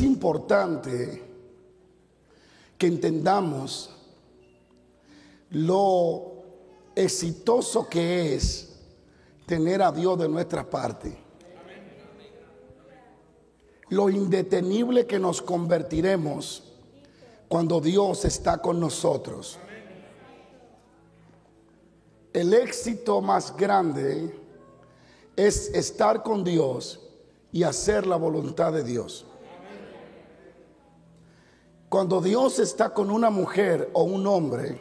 es importante que entendamos lo exitoso que es tener a Dios de nuestra parte. Lo indetenible que nos convertiremos cuando Dios está con nosotros. El éxito más grande es estar con Dios y hacer la voluntad de Dios. Cuando Dios está con una mujer o un hombre,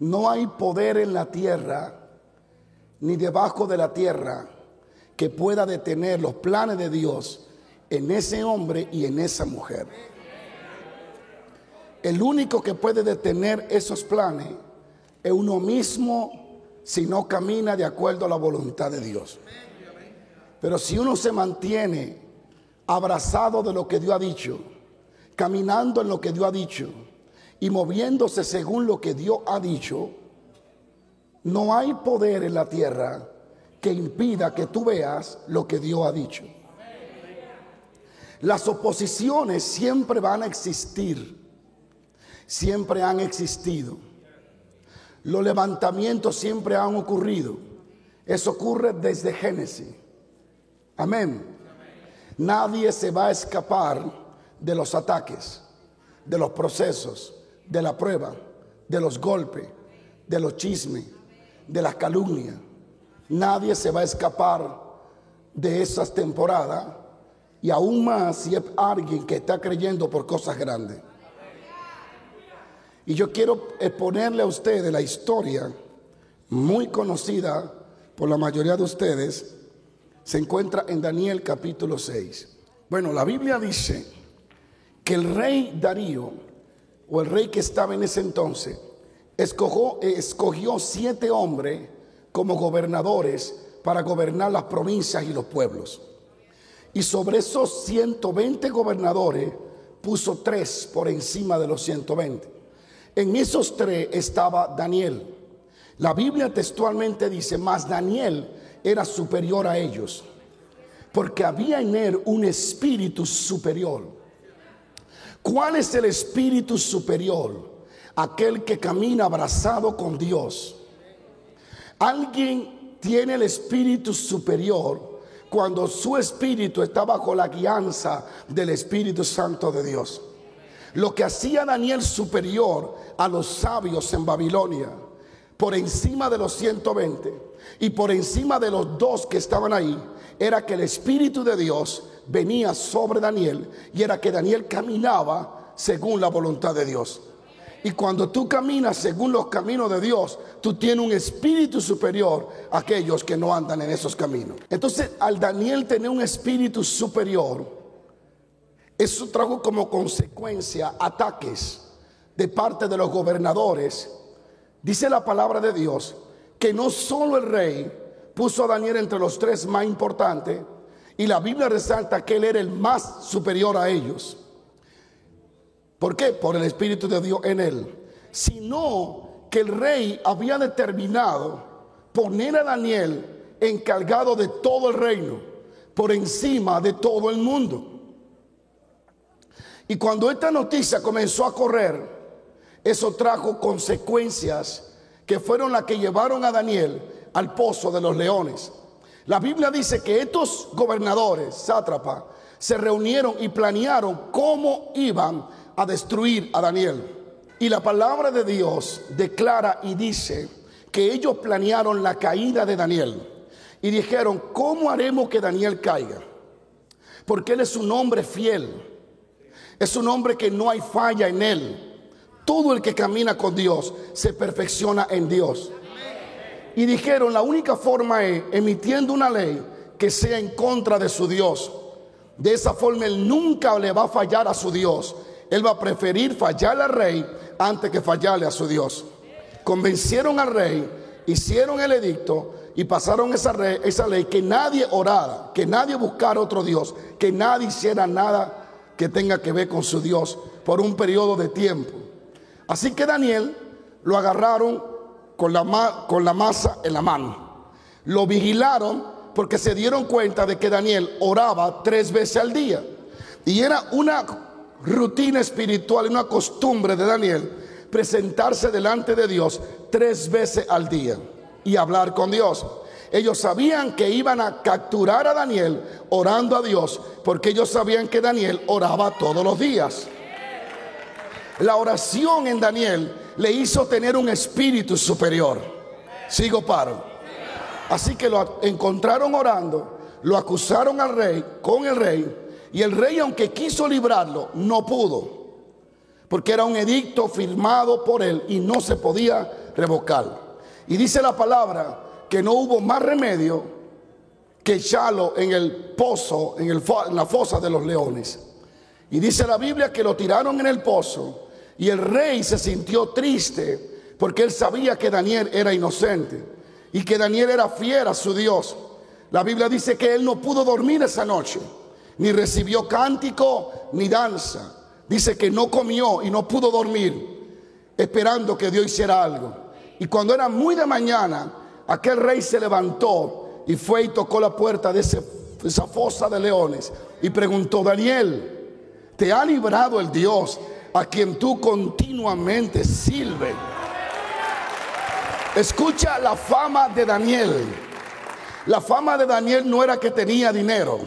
no hay poder en la tierra ni debajo de la tierra que pueda detener los planes de Dios en ese hombre y en esa mujer. El único que puede detener esos planes es uno mismo si no camina de acuerdo a la voluntad de Dios. Pero si uno se mantiene abrazado de lo que Dios ha dicho, caminando en lo que Dios ha dicho, y moviéndose según lo que Dios ha dicho, no hay poder en la tierra que impida que tú veas lo que Dios ha dicho. Las oposiciones siempre van a existir, siempre han existido. Los levantamientos siempre han ocurrido. Eso ocurre desde Génesis. Amén. Nadie se va a escapar de los ataques, de los procesos, de la prueba, de los golpes, de los chismes, de las calumnias. Nadie se va a escapar de esas temporadas y aún más si es alguien que está creyendo por cosas grandes. Y yo quiero exponerle a ustedes la historia muy conocida por la mayoría de ustedes. Se encuentra en Daniel capítulo 6. Bueno, la Biblia dice que el rey Darío o el rey que estaba en ese entonces, escogió, escogió siete hombres como gobernadores para gobernar las provincias y los pueblos. Y sobre esos 120 gobernadores puso tres por encima de los 120. En esos tres estaba Daniel. La Biblia textualmente dice, más Daniel era superior a ellos, porque había en él un espíritu superior. ¿Cuál es el espíritu superior? Aquel que camina abrazado con Dios. Alguien tiene el espíritu superior cuando su espíritu está bajo la guianza del Espíritu Santo de Dios. Lo que hacía Daniel superior a los sabios en Babilonia, por encima de los 120 y por encima de los dos que estaban ahí, era que el Espíritu de Dios venía sobre Daniel y era que Daniel caminaba según la voluntad de Dios. Y cuando tú caminas según los caminos de Dios, tú tienes un espíritu superior a aquellos que no andan en esos caminos. Entonces, al Daniel tener un espíritu superior, eso trajo como consecuencia ataques de parte de los gobernadores. Dice la palabra de Dios que no solo el rey puso a Daniel entre los tres más importantes, y la Biblia resalta que él era el más superior a ellos. ¿Por qué? Por el Espíritu de Dios en él. Sino que el rey había determinado poner a Daniel encargado de todo el reino, por encima de todo el mundo. Y cuando esta noticia comenzó a correr, eso trajo consecuencias que fueron las que llevaron a Daniel al pozo de los leones. La Biblia dice que estos gobernadores, sátrapa, se reunieron y planearon cómo iban a destruir a Daniel. Y la palabra de Dios declara y dice que ellos planearon la caída de Daniel. Y dijeron, ¿cómo haremos que Daniel caiga? Porque él es un hombre fiel. Es un hombre que no hay falla en él. Todo el que camina con Dios se perfecciona en Dios. Y dijeron, la única forma es emitiendo una ley que sea en contra de su Dios. De esa forma él nunca le va a fallar a su Dios. Él va a preferir fallarle al rey antes que fallarle a su Dios. Convencieron al rey, hicieron el edicto y pasaron esa, esa ley que nadie orara, que nadie buscara otro Dios, que nadie hiciera nada que tenga que ver con su Dios por un periodo de tiempo. Así que Daniel lo agarraron con la, con la masa en la mano. Lo vigilaron porque se dieron cuenta de que Daniel oraba tres veces al día. Y era una rutina espiritual, una costumbre de Daniel presentarse delante de Dios tres veces al día y hablar con Dios. Ellos sabían que iban a capturar a Daniel orando a Dios porque ellos sabían que Daniel oraba todos los días. La oración en Daniel le hizo tener un espíritu superior. Sigo paro. Así que lo encontraron orando, lo acusaron al rey, con el rey, y el rey aunque quiso librarlo, no pudo, porque era un edicto firmado por él y no se podía revocar. Y dice la palabra que no hubo más remedio que echarlo en el pozo, en, el, en la fosa de los leones. Y dice la Biblia que lo tiraron en el pozo y el rey se sintió triste porque él sabía que Daniel era inocente y que Daniel era fiel a su Dios. La Biblia dice que él no pudo dormir esa noche, ni recibió cántico ni danza. Dice que no comió y no pudo dormir, esperando que Dios hiciera algo. Y cuando era muy de mañana, aquel rey se levantó y fue y tocó la puerta de, esa fosa de leones y preguntó, Daniel, ¿te ha librado el Dios a quien tú continuamente sirves. Escucha la fama de Daniel. La fama de Daniel no era que tenía dinero.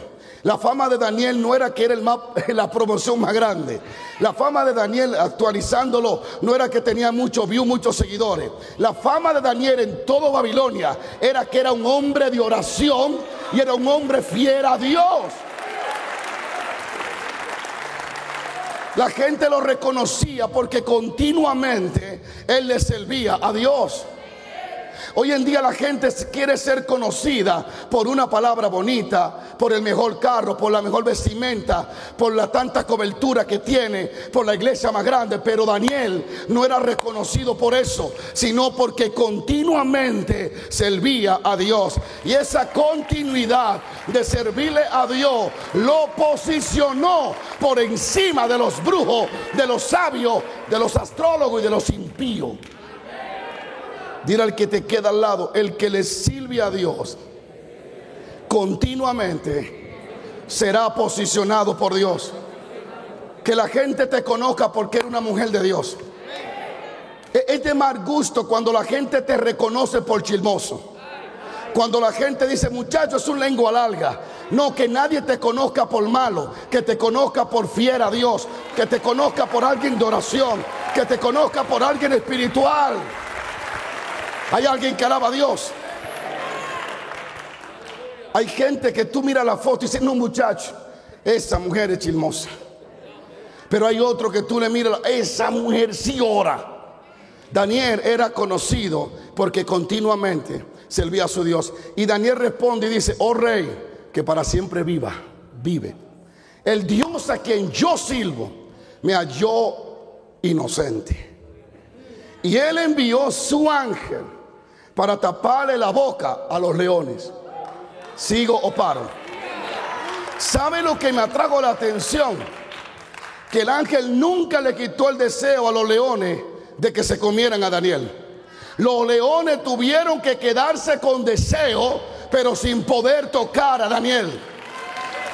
La fama de Daniel no era que era el la promoción más grande. La fama de Daniel, actualizándolo, no era que tenía muchos views, muchos seguidores. La fama de Daniel en todo Babilonia era que era un hombre de oración y era un hombre fiel a Dios. La gente lo reconocía porque continuamente él le servía a Dios. Hoy en día la gente quiere ser conocida por una palabra bonita, por el mejor carro, por la mejor vestimenta, por la tanta cobertura que tiene, por la iglesia más grande. Pero Daniel no era reconocido por eso, sino porque continuamente servía a Dios. Y esa continuidad de servirle a Dios lo posicionó por encima de los brujos, de los sabios, de los astrólogos y de los impíos. Dile al que te queda al lado, el que le sirve a Dios continuamente será posicionado por Dios. Que la gente te conozca porque eres una mujer de Dios. E-, es de mal gusto cuando la gente te reconoce por chismoso. Cuando la gente dice, muchacho, es un lengua larga. No, que nadie te conozca por malo, que te conozca por fiera a Dios, que te conozca por alguien de oración, que te conozca por alguien espiritual. Hay alguien que alaba a Dios. Hay gente que tú miras la foto y dices, no muchacho, esa mujer es chismosa. Pero hay otro que tú le miras, esa mujer sí ora. Daniel era conocido porque continuamente servía a su Dios. Y Daniel responde y dice, oh rey, que para siempre viva, vive. El Dios a quien yo sirvo me halló inocente. Y él envió su ángel para taparle la boca a los leones. ¿Sigo o paro? ¿Sabe lo que me atrajo la atención? Que el ángel nunca le quitó el deseo a los leones de que se comieran a Daniel. Los leones tuvieron que quedarse con deseo, pero sin poder tocar a Daniel.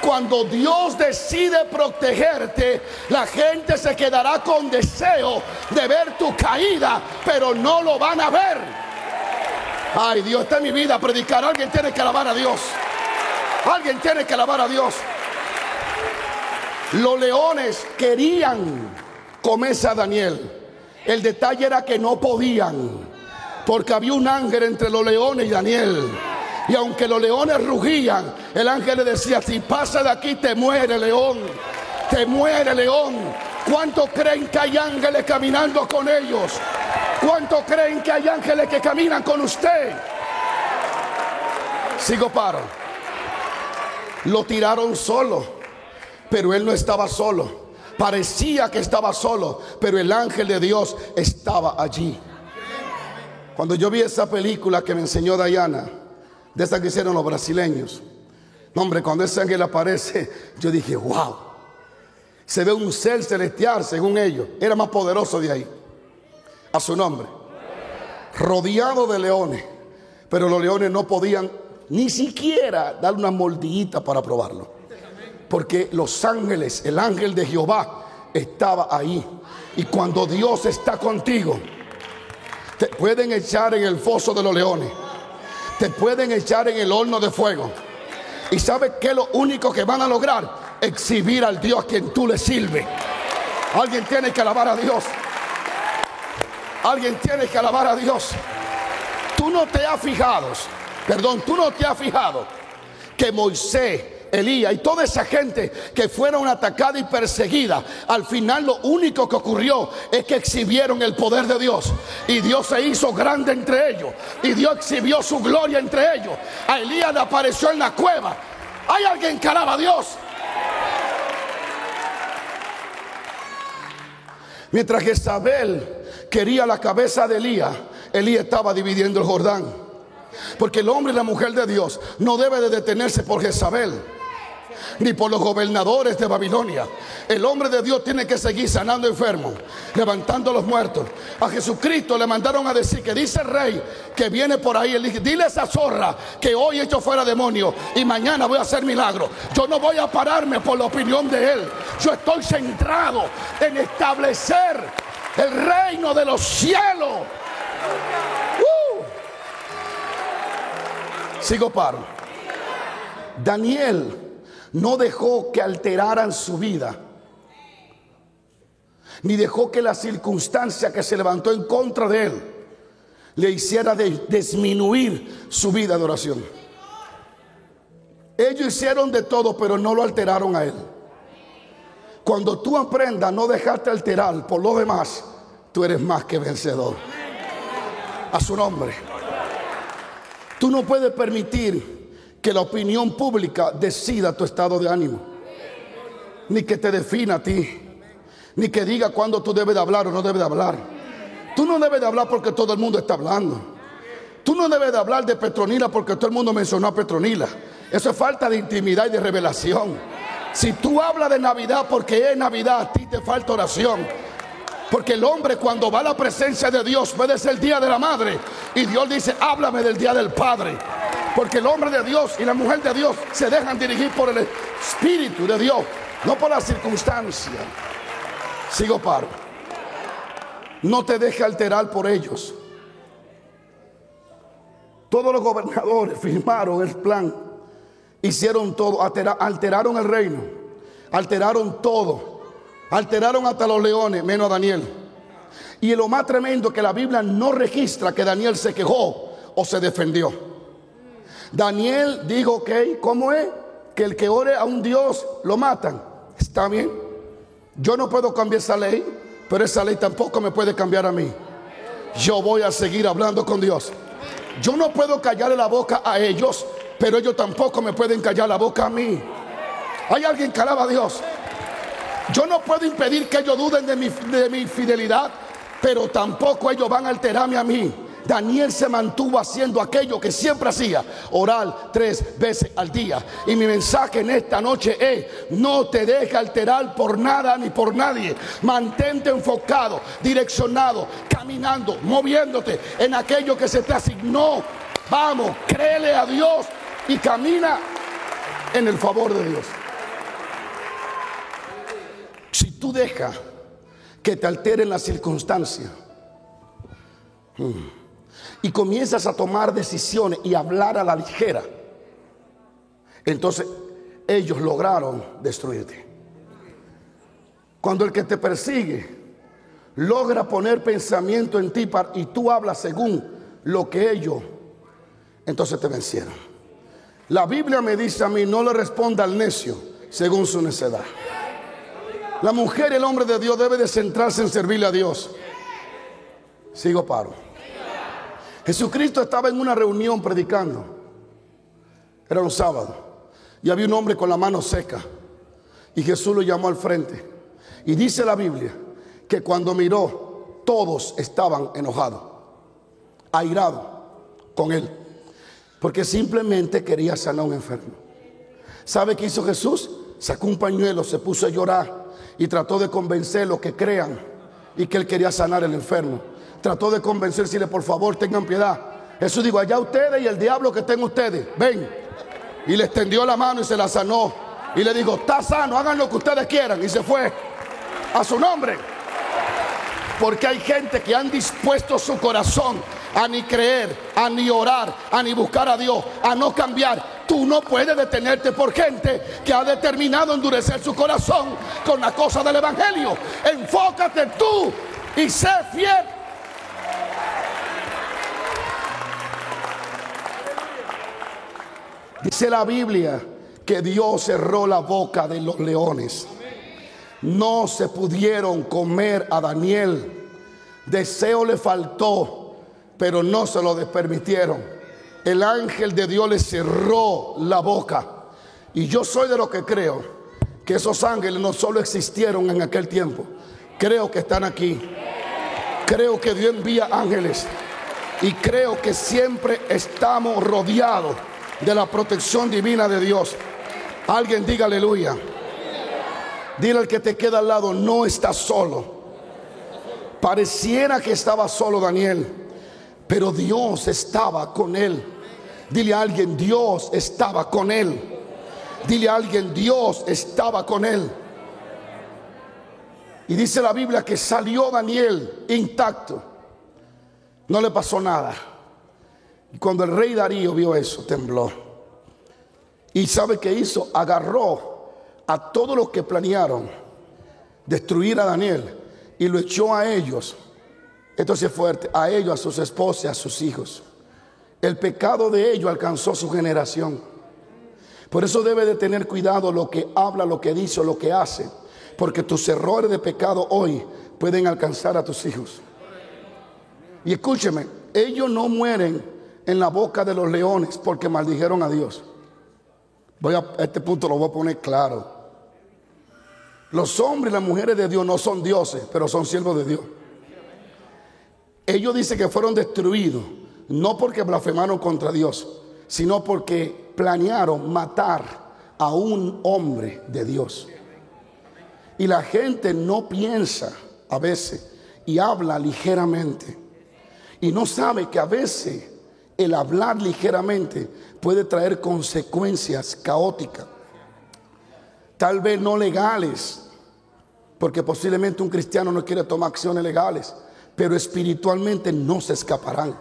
Cuando Dios decide protegerte, la gente se quedará con deseo de ver tu caída, pero no lo van a ver. Ay, Dios está en mi vida a predicar. Alguien tiene que alabar a Dios. Alguien tiene que alabar a Dios. Los leones querían comerse a Daniel. El detalle era que no podían. Porque había un ángel entre los leones y Daniel. Y aunque los leones rugían, el ángel le decía, si pasa de aquí te muere león. Te muere león. ¿Cuántos creen que hay ángeles caminando con ellos? ¿Cuánto creen que hay ángeles que caminan con usted? Sigo paro. Lo tiraron solo, pero él no estaba solo. Parecía que estaba solo, pero el ángel de Dios estaba allí. Cuando yo vi esa película que me enseñó Diana, de esa que hicieron los brasileños, hombre, cuando ese ángel aparece, yo dije, wow, se ve un ser celestial según ellos, era más poderoso de ahí a su nombre, rodeado de leones, pero los leones no podían ni siquiera darle una mordidita para probarlo. Porque los ángeles, el ángel de Jehová estaba ahí. Y cuando Dios está contigo, te pueden echar en el foso de los leones. Te pueden echar en el horno de fuego. ¿Y sabes qué lo único que van a lograr? Exhibir al Dios a quien tú le sirves. Alguien tiene que alabar a Dios. Alguien tiene que alabar a Dios. Tú no te has fijado, perdón, tú no te has fijado que Moisés, Elías y toda esa gente que fueron atacada y perseguida, al final lo único que ocurrió es que exhibieron el poder de Dios. Y Dios se hizo grande entre ellos. Y Dios exhibió su gloria entre ellos. A Elías le apareció en la cueva. Hay alguien que alaba a Dios. Mientras que Isabel quería la cabeza de Elías, Elías estaba dividiendo el Jordán. Porque el hombre y la mujer de Dios no debe de detenerse por Jezabel ni por los gobernadores de Babilonia. El hombre de Dios tiene que seguir sanando enfermos, levantando los muertos. A Jesucristo le mandaron a decir que dice el rey que viene por ahí. dile a esa zorra que hoy he hecho fuera demonio y mañana voy a hacer milagro. Yo no voy a pararme por la opinión de él. Yo estoy centrado en establecer el reino de los cielos. Uh. Sigo paro. Daniel no dejó que alteraran su vida, ni dejó que la circunstancia que se levantó en contra de él le hiciera disminuir su vida de oración. Ellos hicieron de todo, pero no lo alteraron a él. Cuando tú aprendas no dejarte alterar por lo demás, tú eres más que vencedor. A su nombre. Tú no puedes permitir que la opinión pública decida tu estado de ánimo. Ni que te defina a ti. Ni que diga cuándo tú debes de hablar o no debes de hablar. Tú no debes de hablar porque todo el mundo está hablando. Tú no debes de hablar de Petronila porque todo el mundo mencionó a Petronila. Eso es falta de intimidad y de revelación. Si tú hablas de Navidad porque es Navidad, a ti te falta oración. Porque el hombre cuando va a la presencia de Dios puede ser el día de la madre. Y Dios dice, háblame del día del padre. Porque el hombre de Dios y la mujer de Dios se dejan dirigir por el Espíritu de Dios, no por la circunstancia. Sigo paro. No te deje alterar por ellos. Todos los gobernadores firmaron el plan Hicieron todo, alteraron el reino, alteraron todo, alteraron hasta los leones, menos a Daniel. Y lo más tremendo que la Biblia no registra que Daniel se quejó o se defendió. Daniel dijo, ok, ¿cómo es? Que el que ore a un Dios lo matan. Está bien. Yo no puedo cambiar esa ley, pero esa ley tampoco me puede cambiar a mí. Yo voy a seguir hablando con Dios. Yo no puedo callarle la boca a ellos, pero ellos tampoco me pueden callar la boca a mí. Hay alguien que alaba a Dios. Yo no puedo impedir que ellos duden de mi, de mi fidelidad, pero tampoco ellos van a alterarme a mí. Daniel se mantuvo haciendo aquello que siempre hacía, orar tres veces al día. Y mi mensaje en esta noche es, no te dejes alterar por nada ni por nadie. Mantente enfocado, direccionado, caminando, moviéndote en aquello que se te asignó. Vamos, créele a Dios y camina en el favor de Dios. Si tú dejas que te alteren las circunstancias hmm, y comienzas a tomar decisiones y hablar a la ligera, entonces ellos lograron destruirte. Cuando el que te persigue logra poner pensamiento en ti y tú hablas según lo que ellos, entonces te vencieron. La Biblia me dice a mí, no le responda al necio según su necedad. La mujer el hombre de Dios debe de centrarse en servirle a Dios. Sigo paro. Jesucristo estaba en una reunión predicando. Era un sábado. Y había un hombre con la mano seca. Y Jesús lo llamó al frente. Y dice la Biblia que cuando miró, todos estaban enojados, airados con él porque simplemente quería sanar a un enfermo. ¿Sabe qué hizo Jesús? Sacó un pañuelo, se puso a llorar y trató de convencerlos que crean y que él quería sanar al enfermo. Trató de convencerle, por favor, tengan piedad. Jesús dijo, allá ustedes y el diablo que estén ustedes, ven. Y le extendió la mano y se la sanó. Y le dijo, está sano, hagan lo que ustedes quieran. Y se fue a su nombre. Porque hay gente que han dispuesto su corazón a ni creer, a ni orar, a ni buscar a Dios, a no cambiar. Tú no puedes detenerte por gente que ha determinado endurecer su corazón con la cosa del Evangelio. Enfócate tú y sé fiel. Dice la Biblia que Dios cerró la boca de los leones. No se pudieron comer a Daniel. Deseo le faltó, pero no se lo permitieron. El ángel de Dios le cerró la boca. Y yo soy de lo que creo que esos ángeles no solo existieron en aquel tiempo, creo que están aquí. Creo que Dios envía ángeles y creo que siempre estamos rodeados de la protección divina de Dios. Alguien diga aleluya. Dile al que te queda al lado, no estás solo. Pareciera que estaba solo Daniel, pero Dios estaba con él. Dile a alguien, Dios estaba con él. Dile a alguien, Dios estaba con él. Y dice la Biblia que salió Daniel intacto. No le pasó nada. Y cuando el rey Darío vio eso, tembló. Y sabe qué hizo? Agarró a todos los que planearon destruir a Daniel y lo echó a ellos. Esto es fuerte, a ellos, a sus esposas, a sus hijos. El pecado de ellos alcanzó su generación. Por eso debe de tener cuidado lo que habla, lo que dice lo que hace. Porque tus errores de pecado hoy pueden alcanzar a tus hijos. Y escúcheme, ellos no mueren en la boca de los leones porque maldijeron a Dios. Voy a, este punto lo voy a poner claro. Los hombres y las mujeres de Dios no son dioses, pero son siervos de Dios. Ellos dicen que fueron destruidos, no porque blasfemaron contra Dios, sino porque planearon matar a un hombre de Dios. Y la gente no piensa a veces y habla ligeramente. Y no sabe que a veces el hablar ligeramente puede traer consecuencias caóticas, tal vez no legales, porque posiblemente un cristiano no quiere tomar acciones legales, pero espiritualmente no se escaparán.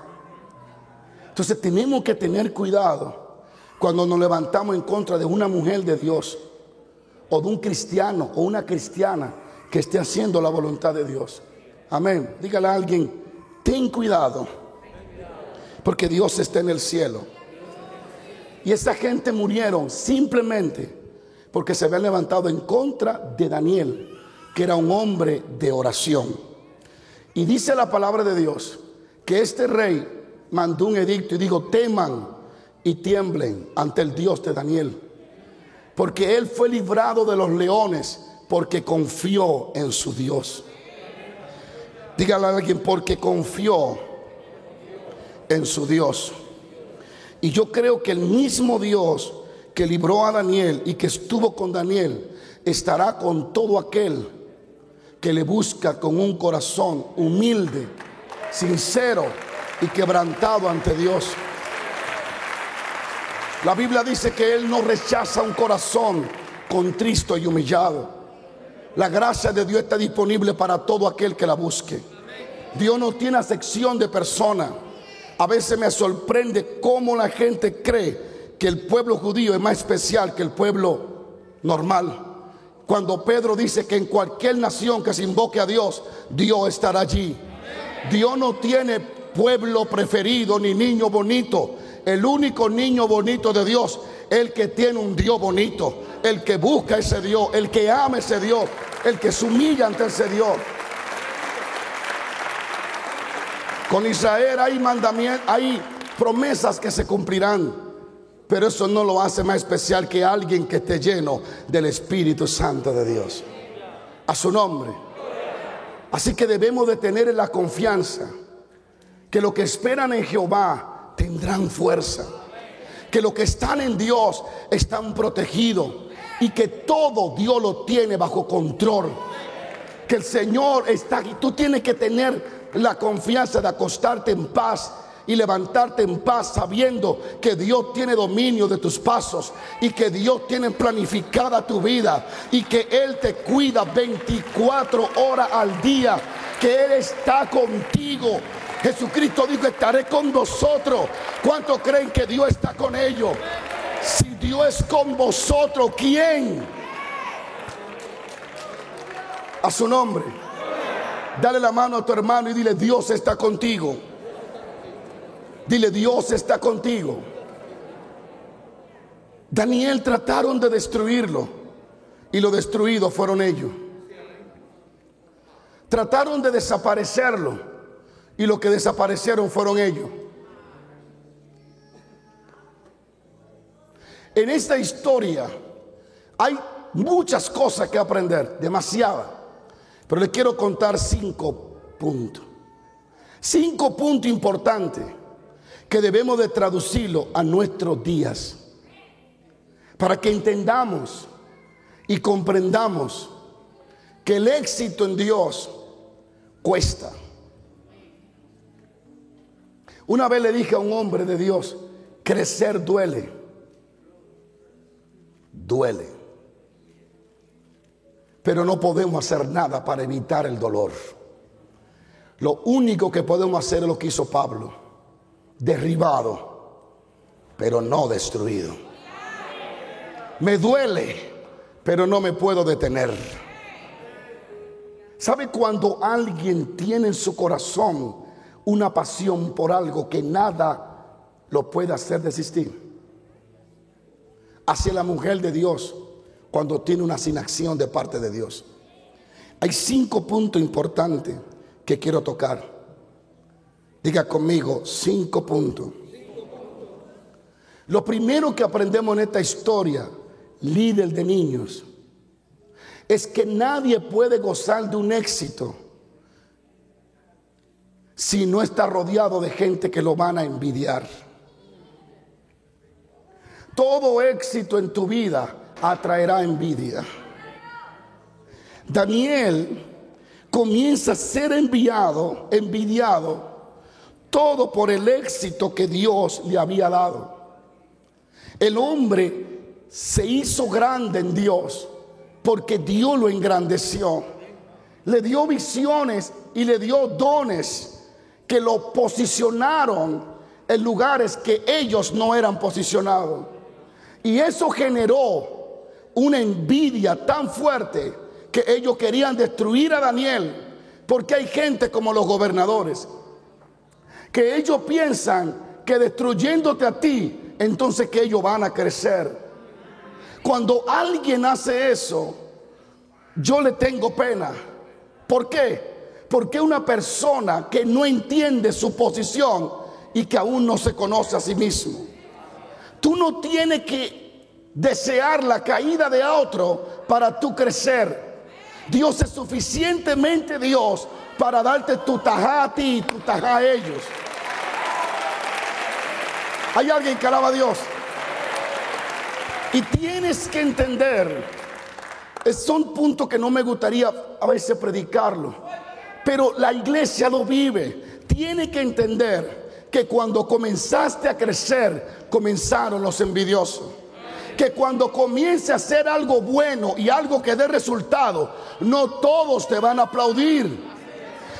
Entonces tenemos que tener cuidado cuando nos levantamos en contra de una mujer de Dios, o de un cristiano o una cristiana que esté haciendo la voluntad de Dios. Amén. Dígale a alguien, ten cuidado porque Dios está en el cielo. Y esa gente murieron simplemente porque se habían levantado en contra de Daniel, que era un hombre de oración. Y dice la palabra de Dios que este rey mandó un edicto y dijo, teman y tiemblen ante el Dios de Daniel. Porque él fue librado de los leones porque confió en su Dios. Dígale a alguien, porque confió en su Dios. Y yo creo que el mismo Dios que libró a Daniel y que estuvo con Daniel estará con todo aquel que le busca con un corazón humilde, sincero y quebrantado ante Dios. La Biblia dice que Él no rechaza un corazón contristo y humillado. La gracia de Dios está disponible para todo aquel que la busque. Dios no tiene acepción de persona. A veces me sorprende cómo la gente cree que el pueblo judío es más especial que el pueblo normal. Cuando Pedro dice que en cualquier nación que se invoque a Dios, Dios estará allí. Dios no tiene pueblo preferido ni niño bonito. El único niño bonito de Dios, el que tiene un Dios bonito, el que busca ese Dios, el que ama ese Dios, el que se humilla ante ese Dios. Con Israel hay mandamientos, hay promesas que se cumplirán. Pero eso no lo hace más especial que alguien que esté lleno del Espíritu Santo de Dios. A su nombre. Así que debemos de tener la confianza que lo que esperan en Jehová tendrán fuerza. Que lo que están en Dios están protegidos. Y que todo Dios lo tiene bajo control. Que el Señor está aquí. Tú tienes que tener la confianza de acostarte en paz y levantarte en paz sabiendo que Dios tiene dominio de tus pasos y que Dios tiene planificada tu vida y que Él te cuida 24 horas al día, que Él está contigo. Jesucristo dijo, estaré con vosotros. ¿Cuántos creen que Dios está con ellos? Si Dios es con vosotros, ¿quién? A su nombre. Dale la mano a tu hermano y dile, Dios está contigo. Dile, Dios está contigo. Daniel trataron de destruirlo y lo destruido fueron ellos. Trataron de desaparecerlo y lo que desaparecieron fueron ellos. En esta historia hay muchas cosas que aprender, demasiadas. Pero le quiero contar cinco puntos. Cinco puntos importantes que debemos de traducirlo a nuestros días. Para que entendamos y comprendamos que el éxito en Dios cuesta. Una vez le dije a un hombre de Dios, crecer duele. Duele. Pero no podemos hacer nada para evitar el dolor. Lo único que podemos hacer es lo que hizo Pablo. Derribado, pero no destruido. Me duele, pero no me puedo detener. ¿Sabe cuando alguien tiene en su corazón una pasión por algo que nada lo puede hacer desistir. Hacia la mujer de Dios cuando tiene una sinacción de parte de Dios. Hay cinco puntos importantes que quiero tocar. Diga conmigo, cinco puntos. Lo primero que aprendemos en esta historia, líder de niños, es que nadie puede gozar de un éxito si no está rodeado de gente que lo van a envidiar. Todo éxito en tu vida atraerá envidia. Daniel comienza a ser enviado, envidiado, todo por el éxito que Dios le había dado. El hombre se hizo grande en Dios porque Dios lo engrandeció. Le dio visiones y le dio dones que lo posicionaron en lugares que ellos no eran posicionados. Y eso generó una envidia tan fuerte que ellos querían destruir a Daniel. Porque hay gente como los gobernadores, que ellos piensan que destruyéndote a ti, entonces que ellos van a crecer. Cuando alguien hace eso, yo le tengo pena. ¿Por qué? Porque una persona que no entiende su posición y que aún no se conoce a sí mismo, tú no tienes que desear la caída de otro para tú crecer. Dios es suficientemente Dios para darte tu tajá a ti y tu tajá a ellos. Hay alguien que alaba a Dios. Y tienes que entender, son puntos que no me gustaría a veces predicarlo pero la iglesia lo vive. Tiene que entender que cuando comenzaste a crecer, comenzaron los envidiosos. Que cuando comience a hacer algo bueno y algo que dé resultado, no todos te van a aplaudir.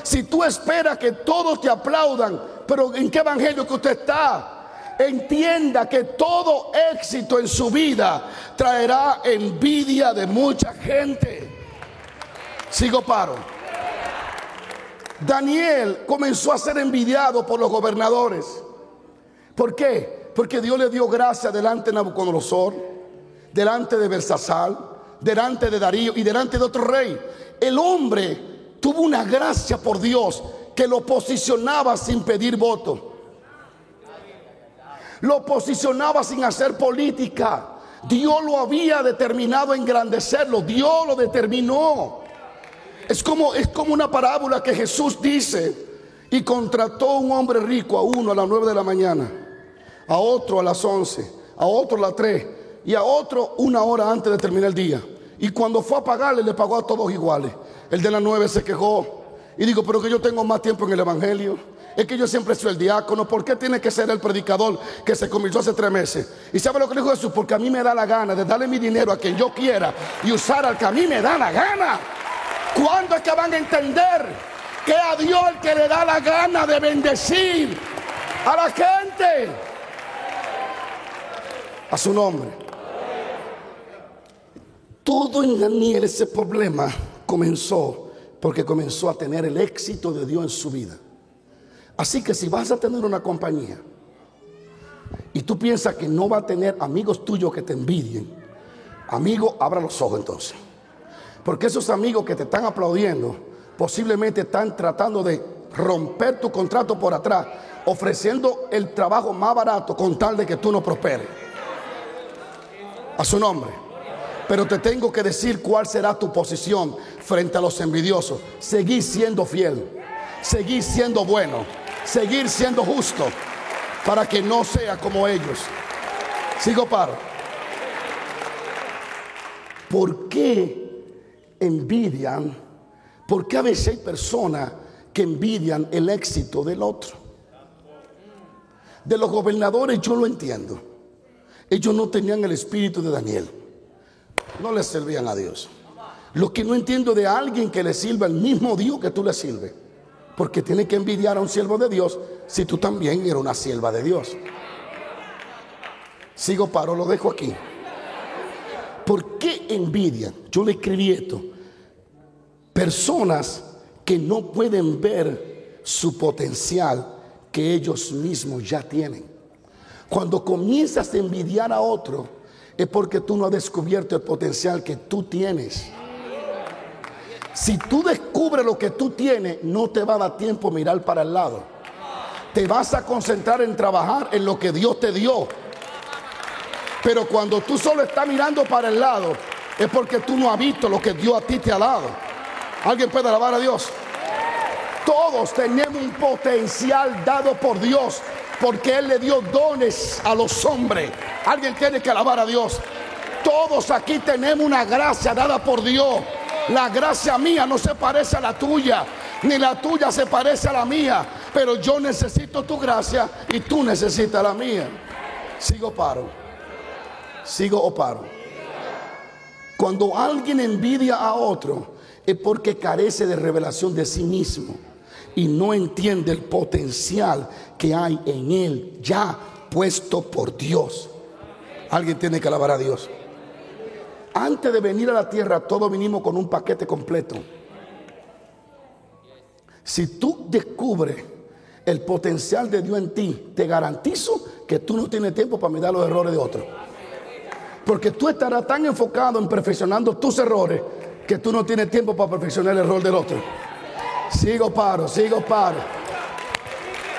Si tú esperas que todos te aplaudan, pero ¿en qué evangelio que usted está? Entienda que todo éxito en su vida traerá envidia de mucha gente. Sigo paro. Daniel comenzó a ser envidiado por los gobernadores. ¿Por qué? Porque Dios le dio gracia delante de Nabucodonosor, delante de Belsasar, delante de Darío y delante de otro rey. El hombre tuvo una gracia por Dios que lo posicionaba sin pedir voto. Lo posicionaba sin hacer política. Dios lo había determinado engrandecerlo. Dios lo determinó. Es como, es como una parábola que Jesús dice y contrató un hombre rico a uno a las nueve de la mañana, a otro a las once, a otro a las tres y a otro una hora antes de terminar el día. Y cuando fue a pagarle, le pagó a todos iguales. El de las nueve se quejó y dijo, pero que yo tengo más tiempo en el Evangelio Es que yo siempre soy el diácono. ¿Por qué tiene que ser el predicador que se convirtió hace tres meses? ¿Y sabe lo que dijo Jesús? Porque a mí me da la gana de darle mi dinero a quien yo quiera y usar al que a mí me da la gana. ¿Cuándo es que van a entender que a Dios el que le da la gana de bendecir a la gente? A su nombre. Todo en Daniel ese problema comenzó porque comenzó a tener el éxito de Dios en su vida. Así que si vas a tener una compañía y tú piensas que no va a tener amigos tuyos que te envidien, amigo, abra los ojos entonces. Porque esos amigos que te están aplaudiendo posiblemente están tratando de romper tu contrato por atrás, ofreciendo el trabajo más barato con tal de que tú no prosperes. A su nombre. Pero te tengo que decir cuál será tu posición frente a los envidiosos. Seguir siendo fiel, seguir siendo bueno, seguir siendo justo para que no sea como ellos. Sigo paro. ¿Por qué envidian? ¿Por qué a veces hay personas que envidian el éxito del otro? De los gobernadores yo lo entiendo. Ellos no tenían el espíritu de Daniel no le servían a Dios. Lo que no entiendo de alguien que le sirva el mismo Dios que tú le sirves. Porque tiene que envidiar a un siervo de Dios si tú también eres una sierva de Dios. Sigo paro, lo dejo aquí. ¿Por qué envidian? Yo le escribí esto. Personas que no pueden ver su potencial que ellos mismos ya tienen. Cuando comienzas a envidiar a otro, es porque tú no has descubierto el potencial que tú tienes. Si tú descubres lo que tú tienes, no te va a dar tiempo mirar para el lado. Te vas a concentrar en trabajar en lo que Dios te dio. Pero cuando tú solo estás mirando para el lado, es porque tú no has visto lo que Dios a ti te ha dado. ¿Alguien puede alabar a Dios? Todos tenemos un potencial dado por Dios porque Él le dio dones a los hombres. Alguien tiene que alabar a Dios. Todos aquí tenemos una gracia dada por Dios. La gracia mía no se parece a la tuya, ni la tuya se parece a la mía. Pero yo necesito tu gracia y tú necesitas la mía. Sigo paro. Sigo o paro. Cuando alguien envidia a otro es porque carece de revelación de sí mismo y no entiende el potencial que hay en él ya puesto por Dios. Alguien tiene que alabar a Dios. Antes de venir a la tierra, todos vinimos con un paquete completo. Si tú descubres el potencial de Dios en ti, te garantizo que tú no tienes tiempo para mirar los errores de otros. Porque tú estarás tan enfocado en perfeccionando tus errores que tú no tienes tiempo para perfeccionar el error del otro. Sigo paro, sigo paro.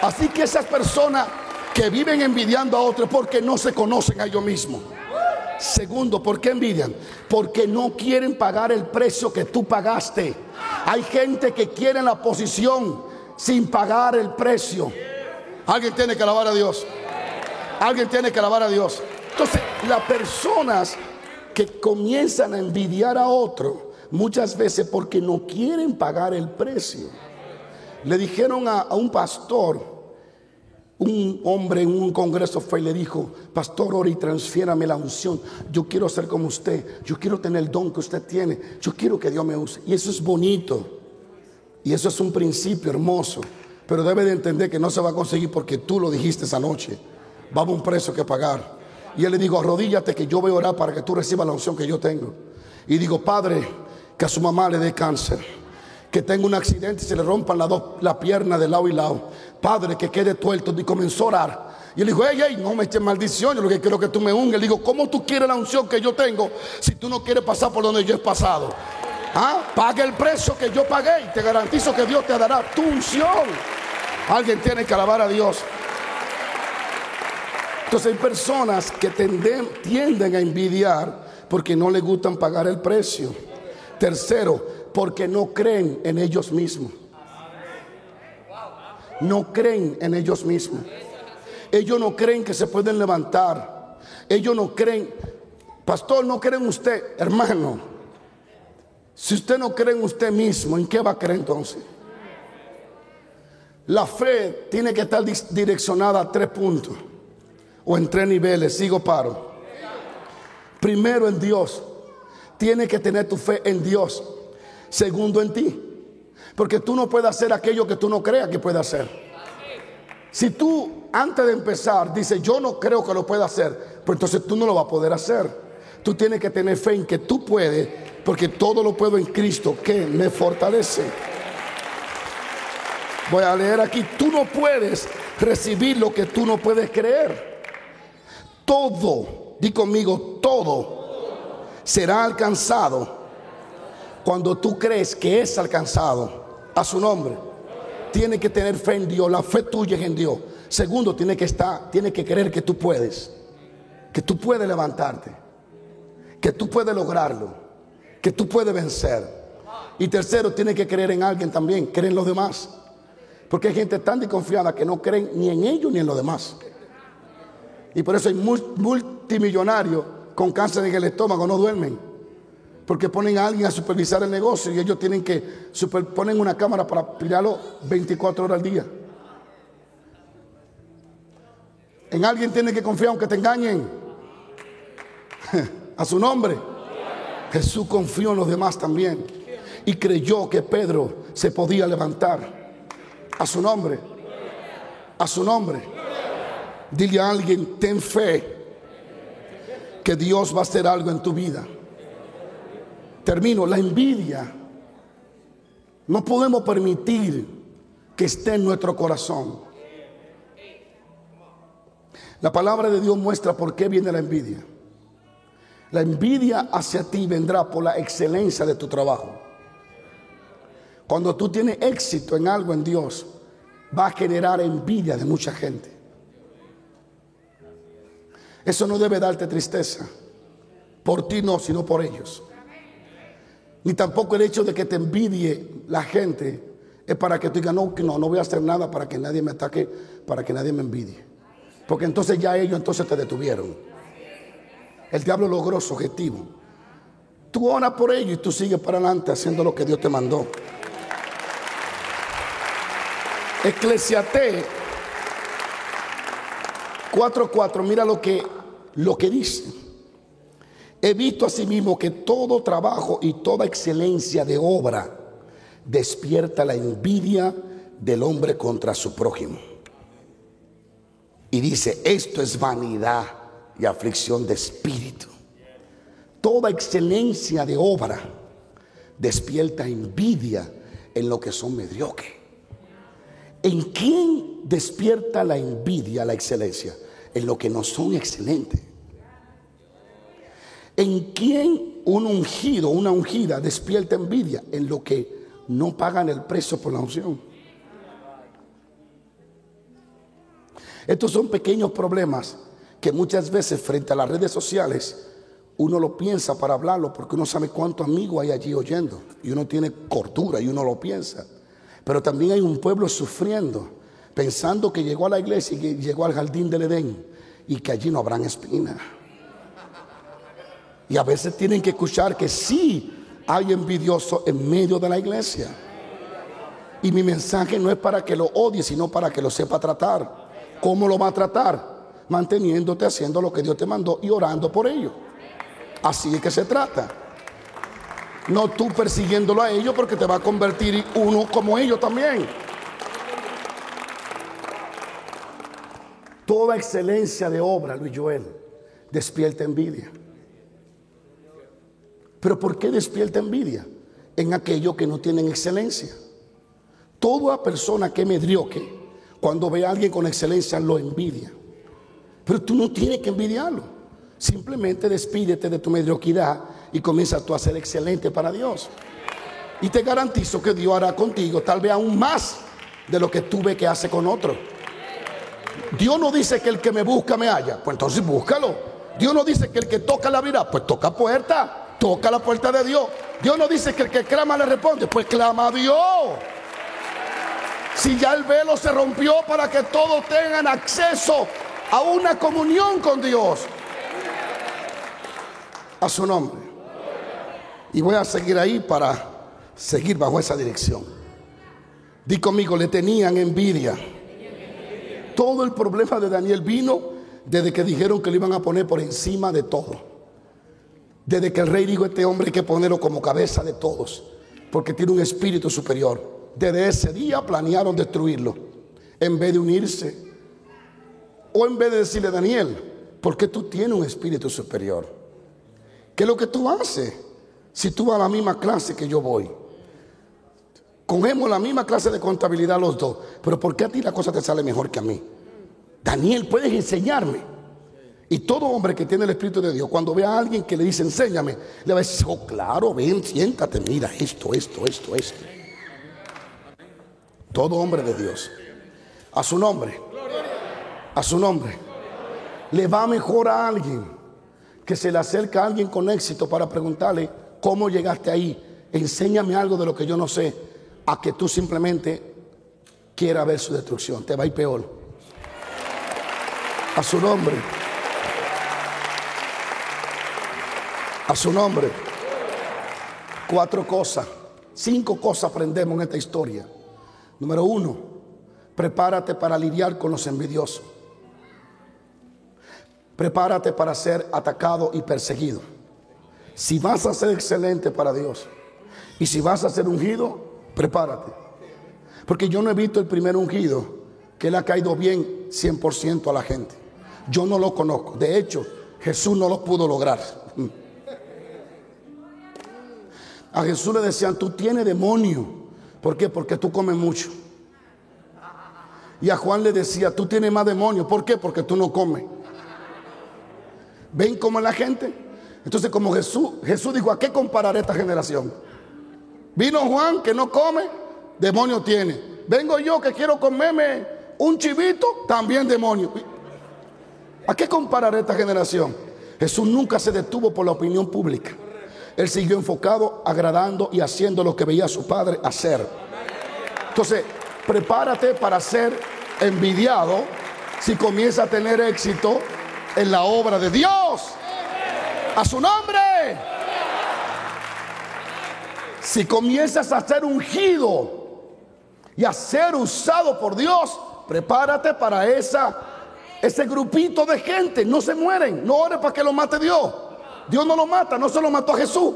Así que esas personas que viven envidiando a otros porque no se conocen a ellos mismos. Segundo, ¿por qué envidian? Porque no quieren pagar el precio que tú pagaste. Hay gente que quiere la posición sin pagar el precio. Alguien tiene que alabar a Dios. Alguien tiene que alabar a Dios. Entonces, las personas que comienzan a envidiar a otro muchas veces porque no quieren pagar el precio. Le dijeron a, un pastor, un hombre en un congreso fue y le dijo, pastor, ora y transfiérame la unción. Yo quiero ser como usted, yo quiero tener el don que usted tiene, yo quiero que Dios me use. Y eso es bonito. Y eso es un principio hermoso. Pero debe de entender que no se va a conseguir porque tú lo dijiste esa noche. Vamos a un precio que pagar. Y él le dijo, arrodíllate que yo voy a orar para que tú recibas la unción que yo tengo. Y digo, Padre, que a su mamá le dé cáncer, que tenga un accidente y se le rompan las dos la piernas de lado y lado. Padre, que quede tuerto. Y comenzó a orar. Y él dijo, hey, hey, no me eches maldición, yo lo que quiero que tú me ungas. Le digo, ¿cómo tú quieres la unción que yo tengo si tú no quieres pasar por donde yo he pasado? ¿Ah? Pague el precio que yo pagué y te garantizo que Dios te dará tu unción. Alguien tiene que alabar a Dios. Entonces hay personas que tienden a envidiar porque no le gustan pagar el precio. Tercero, porque no creen en ellos mismos. No creen en ellos mismos. Ellos no creen que se pueden levantar. Ellos no creen. Pastor, no creen usted, hermano. Si usted no cree en usted mismo, ¿en qué va a creer entonces? La fe tiene que estar direccionada a tres puntos o en tres niveles. Sigo paro. Primero en Dios. Tiene que tener tu fe en Dios. Segundo en ti. Porque tú no puedes hacer aquello que tú no creas que puedes hacer. Si tú antes de empezar dices yo no creo que lo pueda hacer, pues entonces tú no lo vas a poder hacer. Tú tienes que tener fe en que tú puedes, porque todo lo puedo en Cristo que me fortalece. Voy a leer aquí, tú no puedes recibir lo que tú no puedes creer. Todo, di conmigo, todo será alcanzado cuando tú crees que es alcanzado a su nombre. Tiene que tener fe en Dios, la fe tuya es en Dios. Segundo, tiene que estar, tiene que creer que tú puedes, que tú puedes levantarte, que tú puedes lograrlo, que tú puedes vencer. Y tercero, tiene que creer en alguien también, creer en los demás. Porque hay gente tan desconfiada que no creen ni en ellos ni en los demás. Y por eso hay multimillonarios con cáncer en el estómago, no duermen. Porque ponen a alguien a supervisar el negocio y ellos tienen que ponen una cámara para pillarlo 24 horas al día. En alguien tiene que confiar aunque te engañen. A su nombre. Jesús confió en los demás también. Y creyó que Pedro se podía levantar. A su nombre. A su nombre. Dile a alguien, ten fe que Dios va a hacer algo en tu vida. Termino, la envidia. No podemos permitir que esté en nuestro corazón. La palabra de Dios muestra por qué viene la envidia. La envidia hacia ti vendrá por la excelencia de tu trabajo. Cuando tú tienes éxito en algo en Dios, va a generar envidia de mucha gente. Eso no debe darte tristeza. Por ti no, sino por ellos. Ni tampoco el hecho de que te envidie la gente es para que tú digas, no, no, no voy a hacer nada para que nadie me ataque, para que nadie me envidie. Porque entonces ya ellos entonces te detuvieron. El diablo logró su objetivo. Tú oras por ellos y tú sigues para adelante haciendo lo que Dios te mandó. Eclesiastés 4:4, mira lo que, lo que dice. He visto asimismo que todo trabajo y toda excelencia de obra despierta la envidia del hombre contra su prójimo. Y dice, esto es vanidad y aflicción de espíritu. Toda excelencia de obra despierta envidia en lo que son mediocres. ¿En quién despierta la envidia, la excelencia? En lo que no son excelentes. ¿En quién un ungido, una ungida despierta envidia? En lo que no pagan el precio por la unción. Estos son pequeños problemas que muchas veces frente a las redes sociales uno lo piensa para hablarlo porque uno sabe cuántos amigos hay allí oyendo y uno tiene cordura y uno lo piensa. Pero también hay un pueblo sufriendo, pensando que llegó a la iglesia y que llegó al jardín del Edén y que allí no habrán espinas. Y a veces tienen que escuchar que sí hay envidioso en medio de la iglesia. Y mi mensaje no es para que lo odie, sino para que lo sepa tratar. ¿Cómo lo va a tratar? Manteniéndote haciendo lo que Dios te mandó y orando por ello. Así es que se trata. No tú persiguiéndolo a ellos porque te va a convertir uno como ellos también. Toda excelencia de obra, Luis Joel, despierta envidia. Pero ¿por qué despierta envidia? En aquellos que no tienen excelencia. Toda persona que medrioque cuando ve a alguien con excelencia, lo envidia. Pero tú no tienes que envidiarlo. Simplemente despídete de tu mediocridad y comienza tú a ser excelente para Dios. Y te garantizo que Dios hará contigo tal vez aún más de lo que tú ves que hace con otro. Dios no dice que el que me busca me haya, pues entonces búscalo. Dios no dice que el que toca la vida, pues toca puerta, toca la puerta de Dios. Dios no dice que el que clama le responde, pues clama a Dios. Si ya el velo se rompió para que todos tengan acceso a una comunión con Dios. A su nombre. Y voy a seguir ahí para seguir bajo esa dirección. Di conmigo, le tenían envidia. Todo el problema de Daniel vino desde que dijeron que lo iban a poner por encima de todo. Desde que el rey dijo, este hombre hay que ponerlo como cabeza de todos, porque tiene un espíritu superior. Desde ese día planearon destruirlo, en vez de unirse. O en vez de decirle, Daniel, ¿por qué tú tienes un espíritu superior? ¿Qué es lo que tú haces si tú vas a la misma clase que yo voy? Cogemos la misma clase de contabilidad los dos, pero ¿por qué a ti la cosa te sale mejor que a mí? Daniel, puedes enseñarme. Y todo hombre que tiene el Espíritu de Dios, cuando ve a alguien que le dice, enséñame, le va a decir, oh, claro, ven, siéntate, mira esto, esto, esto, esto. Todo hombre de Dios, a su nombre, a su nombre, le va mejor a alguien que se le acerca a alguien con éxito para preguntarle, ¿cómo llegaste ahí? Enséñame algo de lo que yo no sé a que tú simplemente quieras ver su destrucción. Te va a ir peor. A su nombre. A su nombre. Cuatro cosas. Cinco cosas aprendemos en esta historia. Número uno, prepárate para lidiar con los envidiosos. Prepárate para ser atacado y perseguido. Si vas a ser excelente para Dios y si vas a ser ungido, prepárate. Porque yo no he visto el primer ungido que le ha caído bien 100% a la gente. Yo no lo conozco. De hecho, Jesús no lo pudo lograr. A Jesús le decían, tú tienes demonio. ¿Por qué? Porque tú comes mucho. Y a Juan le decía, tú tienes más demonio. ¿Por qué? Porque tú no comes. ¿Ven cómo es la gente? Entonces, como Jesús, Jesús dijo, ¿a qué compararé esta generación? Vino Juan que no come, demonio tiene. Vengo yo que quiero comerme un chivito, también demonio. ¿A qué compararé esta generación? Jesús nunca se detuvo por la opinión pública. Él siguió enfocado, agradando y haciendo lo que veía a su padre hacer. Entonces, prepárate para ser envidiado si comienza a tener éxito en la obra de Dios. A su nombre. Si comienzas a ser ungido y a ser usado por Dios, prepárate para esa, ese grupito de gente. No se mueren. No ores para que lo mate Dios. Dios no lo mata, no se lo mató a Jesús.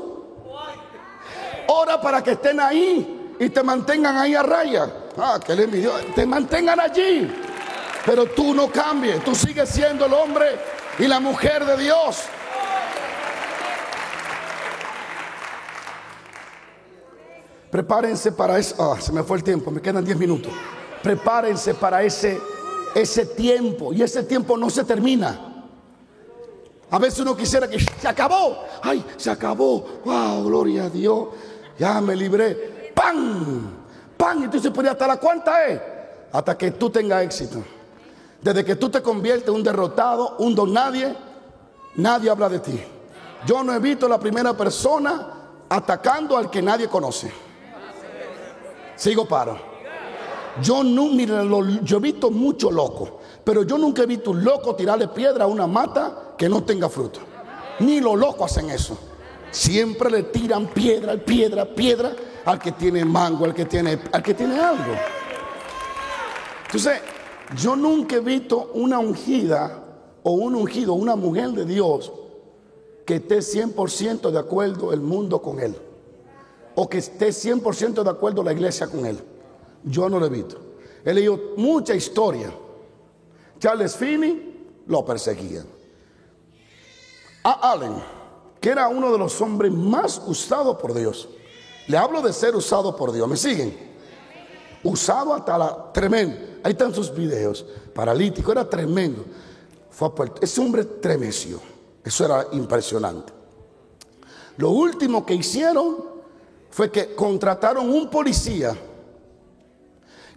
Ora para que estén ahí y te mantengan ahí a raya. Ah, que le envidió. Te mantengan allí. Pero tú no cambies. Tú sigues siendo el hombre y la mujer de Dios. Prepárense para eso. Ah, se me fue el tiempo, me quedan 10 minutos. Prepárense para ese, ese tiempo. Y ese tiempo no se termina. A veces uno quisiera que se acabó. Ay, se acabó. Wow, gloria a Dios. Ya me libré. ¡Pam! ¡Pam! Se podía hasta la cuenta es. Hasta que tú tengas éxito. Desde que tú te conviertes en un derrotado, un don nadie, nadie habla de ti. Yo no he visto la primera persona atacando al que nadie conoce. Sigo paro. Yo no, mira, yo he visto mucho loco, pero yo nunca he visto un loco tirarle piedra a una mata que no tenga fruto. Ni los locos hacen eso. Siempre le tiran piedra, piedra, piedra al que tiene mango, al que tiene, al que tiene algo. Entonces, yo nunca he visto una ungida o un ungido, una mujer de Dios que esté 100% de acuerdo el mundo con él o que esté 100% de acuerdo la iglesia con él. Yo no lo he visto. He leído mucha historia. Charles Finney lo perseguía. A Allen, que era uno de los hombres más usados por Dios. Le hablo de ser usado por Dios. ¿Me siguen? Usado hasta la tremendo. Ahí están sus videos. Paralítico, era tremendo. Fue Ese hombre tremeció. Eso era impresionante. Lo último que hicieron fue que contrataron un policía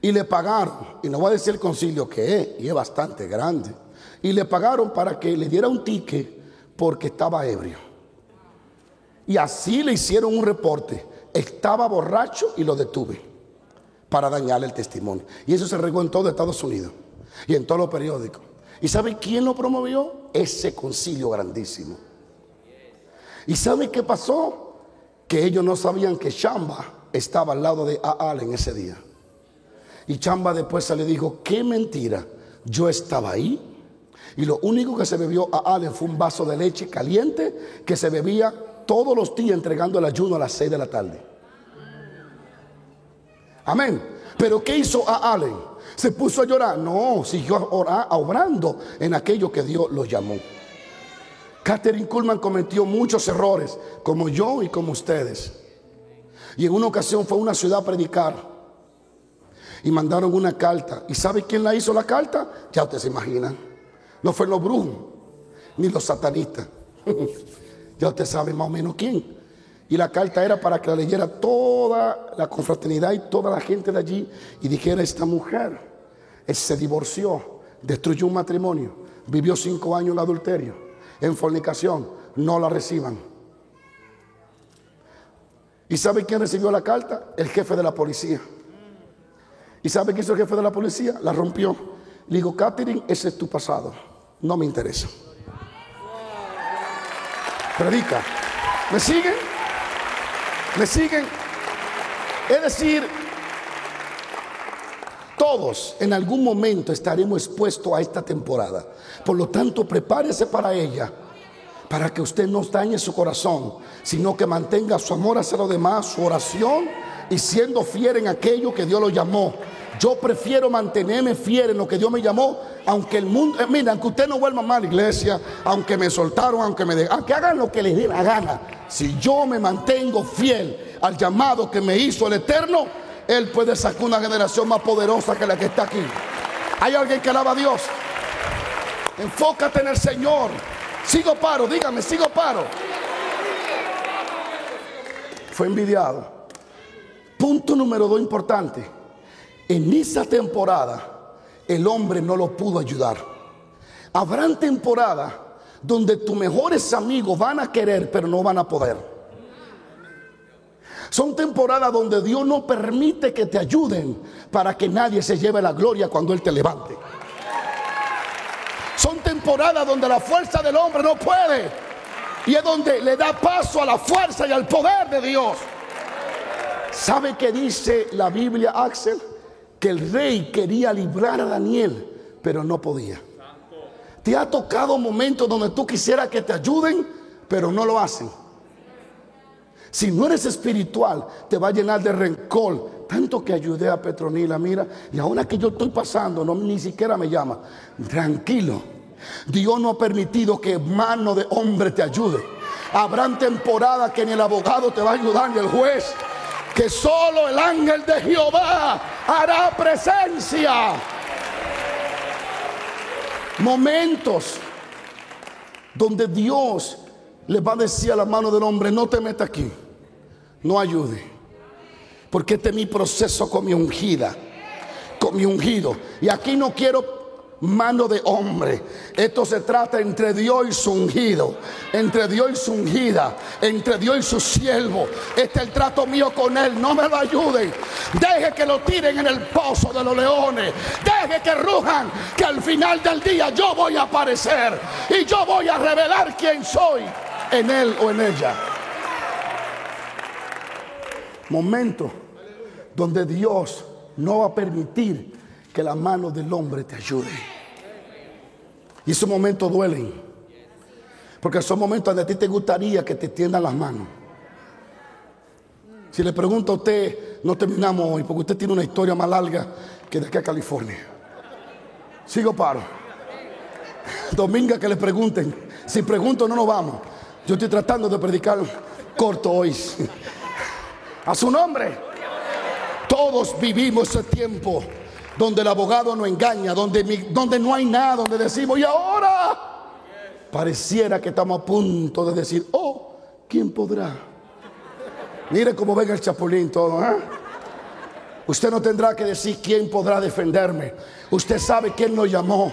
y le pagaron, y no voy a decir el concilio que es, y es bastante grande, y le pagaron para que le diera un ticket porque estaba ebrio. Y así le hicieron un reporte. Estaba borracho y lo detuve para dañarle el testimonio. Y eso se regó en todo Estados Unidos y en todos los periódicos. ¿Y sabe quién lo promovió? Ese concilio grandísimo. ¿Y sabe qué pasó? que ellos no sabían que Shamba estaba al lado de Aal en ese día. Y Chamba después le dijo, qué mentira, yo estaba ahí. Y lo único que se bebió a Allen fue un vaso de leche caliente que se bebía todos los días entregando el ayuno a las 6 de la tarde. Amén. Pero ¿qué hizo a Allen? ¿Se puso a llorar? No, siguió obrando en aquello que Dios lo llamó. Catherine Kuhlman cometió muchos errores, como yo y como ustedes. Y en una ocasión fue a una ciudad a predicar. Y mandaron una carta. ¿Y sabe quién la hizo la carta? Ya ustedes se imaginan. No fue los brujos, ni los satanistas. ya usted sabe más o menos quién. Y la carta era para que la leyera toda la confraternidad y toda la gente de allí y dijera, esta mujer se divorció, destruyó un matrimonio, vivió cinco años en adulterio, en fornicación, no la reciban. ¿Y sabe quién recibió la carta? El jefe de la policía. ¿Y sabe qué hizo el jefe de la policía? La rompió. Le digo, Catherine, ese es tu pasado. No me interesa. Predica. ¿Me siguen? ¿Me siguen? Es decir, todos en algún momento estaremos expuestos a esta temporada. Por lo tanto, prepárese para ella, para que usted no dañe su corazón, sino que mantenga su amor hacia los demás, su oración y siendo fiel en aquello que Dios lo llamó. Yo prefiero mantenerme fiel en lo que Dios me llamó, aunque el mundo, eh, mira, aunque usted no vuelva más a la iglesia, aunque me soltaron, aunque me de, aunque hagan lo que les dé la gana. Si yo me mantengo fiel al llamado que me hizo el Eterno, Él puede sacar una generación más poderosa que la que está aquí. Hay alguien que alaba a Dios. Enfócate en el Señor. Sigo paro, dígame, sigo paro. Fue envidiado. Punto número dos importante. En esa temporada el hombre no lo pudo ayudar. Habrán temporadas donde tus mejores amigos van a querer, pero no van a poder. Son temporadas donde Dios no permite que te ayuden para que nadie se lleve la gloria cuando Él te levante. Son temporadas donde la fuerza del hombre no puede. Y es donde le da paso a la fuerza y al poder de Dios. ¿Sabe qué dice la Biblia, Axel? Que el rey quería librar a Daniel, pero no podía. Te ha tocado momentos donde tú quisieras que te ayuden, pero no lo hacen. Si no eres espiritual, te va a llenar de rencor. Tanto que ayudé a Petronila, mira, y ahora que yo estoy pasando, no, ni siquiera me llama. Tranquilo. Dios no ha permitido que mano de hombre te ayude. Habrán temporadas que ni el abogado te va a ayudar ni el juez. Que solo el ángel de Jehová hará presencia momentos donde Dios le va a decir a la mano del hombre, no te metas aquí, no ayude, porque este es mi proceso con mi ungida, con mi ungido. Y aquí no quiero mano de hombre. Esto se trata entre Dios y su ungido, entre Dios y su ungida, entre Dios y su siervo. Este es el trato mío con él. No me lo ayuden. Deje que lo tiren en el pozo de los leones. Deje que rujan, que al final del día yo voy a aparecer y yo voy a revelar quién soy en él o en ella. Momento donde Dios no va a permitir que la mano del hombre te ayude. Y esos momentos duelen. Porque son momentos donde a ti te gustaría que te tiendan las manos. Si le pregunto a usted, no terminamos hoy, porque usted tiene una historia más larga que de aquí a California. Sigo paro. Dominga que le pregunten. Si pregunto, no nos vamos. Yo estoy tratando de predicar corto hoy. A su nombre. Todos vivimos ese tiempo donde el abogado no engaña, donde, donde no hay nada, donde decimos, y ahora pareciera que estamos a punto de decir, oh, ¿quién podrá? Mire cómo venga el chapulín todo. ¿eh? Usted no tendrá que decir quién podrá defenderme. Usted sabe quién lo llamó.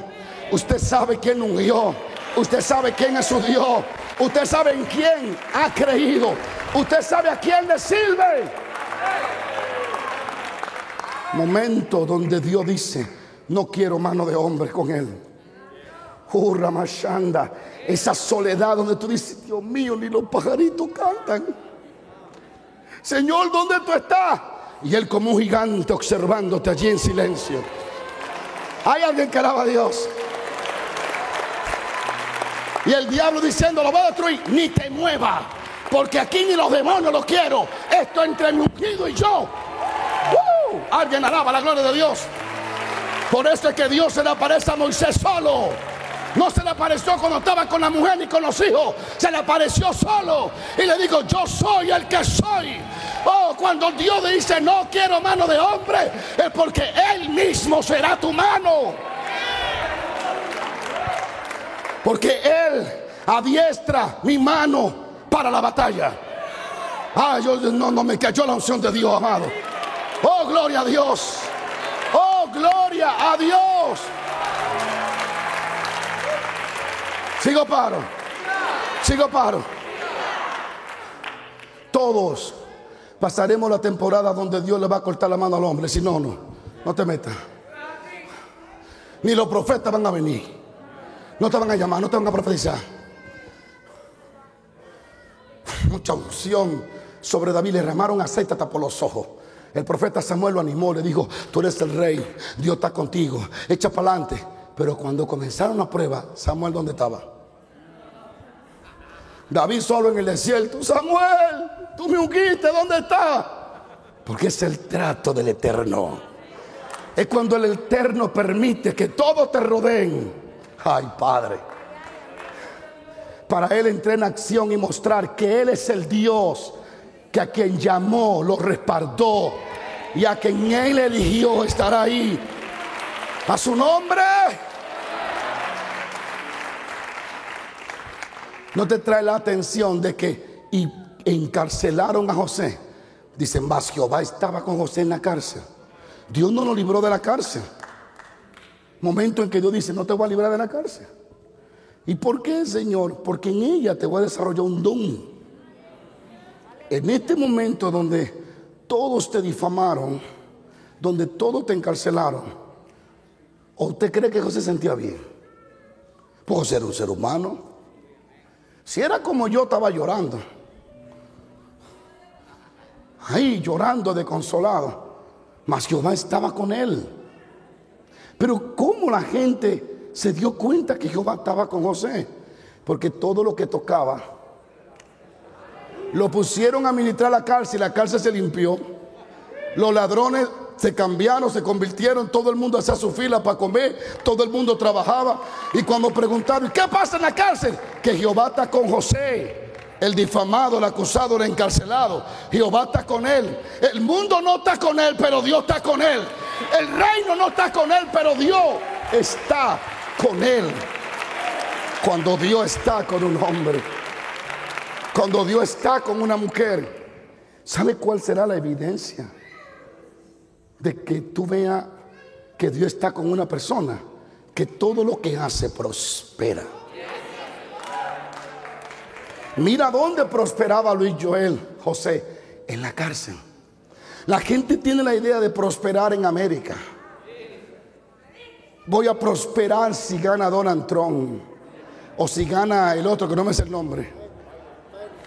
Usted sabe quién ungió. Usted sabe quién es su Dios. Usted sabe en quién ha creído. Usted sabe a quién le sirve momento donde Dios dice, no quiero mano de hombre con él. Hurra Mashanda, esa soledad donde tú dices, Dios mío, ni los pajaritos cantan. Señor, ¿dónde tú estás? Y él como un gigante observándote allí en silencio. Hay alguien que alaba a Dios. Y el diablo diciendo, lo voy a destruir, ni te mueva. Porque aquí ni los demonios lo quiero. Esto entre mi ungido y yo. ¡Uh! Alguien alaba la gloria de Dios. Por eso es que Dios se le aparece a Moisés solo. No se le apareció cuando estaba con la mujer ni con los hijos. Se le apareció solo. Y le dijo, yo soy el que soy. Oh, cuando Dios dice, no quiero mano de hombre, es porque Él mismo será tu mano. Porque Él adiestra mi mano para la batalla. Ah, yo no, no me cayó la unción de Dios, amado. Oh, gloria a Dios. Oh, gloria a Dios. Sigo paro. Sigo paro. Todos pasaremos la temporada donde Dios le va a cortar la mano al hombre. Si no, no. No te metas. Ni los profetas van a venir. No te van a llamar, no te van a profetizar. Mucha unción sobre David. Le ramaron aceite hasta por los ojos. El profeta Samuel lo animó, le dijo, tú eres el rey, Dios está contigo, echa para adelante. Pero cuando comenzaron la prueba, Samuel, ¿dónde estaba? David solo en el desierto. Samuel, tú me ungiste, ¿dónde está? Porque es el trato del eterno. Es cuando el eterno permite que todos te rodeen. Ay, Padre. Para Él entrar en acción y mostrar que Él es el Dios que a quien llamó lo respaldó y a quien Él eligió estar ahí. A su nombre. ¿No te trae la atención de que y encarcelaron a José? Dicen, más Jehová estaba con José en la cárcel. Dios no lo libró de la cárcel. Momento en que Dios dice, no te voy a librar de la cárcel. ¿Y por qué, Señor? Porque en ella te voy a desarrollar un don. En este momento donde todos te difamaron, donde todos te encarcelaron, ¿o usted cree que José sentía bien? Pues José era un ser humano. Si era como yo estaba llorando, ahí llorando de consolado, mas Jehová estaba con él. Pero ¿cómo la gente se dio cuenta que Jehová estaba con José? Porque todo lo que tocaba, lo pusieron a ministrar la cárcel, la cárcel se limpió. Los ladrones se cambiaron, se convirtieron, todo el mundo hacía su fila para comer, todo el mundo trabajaba. Y cuando preguntaron, ¿qué pasa en la cárcel? Que Jehová está con José. El difamado, el acusado, el encarcelado. Jehová está con él. El mundo no está con él, pero Dios está con él. El reino no está con él, pero Dios está con él. Cuando Dios está con un hombre. Cuando Dios está con una mujer. ¿Sabe cuál será la evidencia? de que tú veas que Dios está con una persona, que todo lo que hace prospera. Mira dónde prosperaba Luis Joel, José, en la cárcel. La gente tiene la idea de prosperar en América. Voy a prosperar si gana Donald Trump o si gana el otro que no me sé el nombre,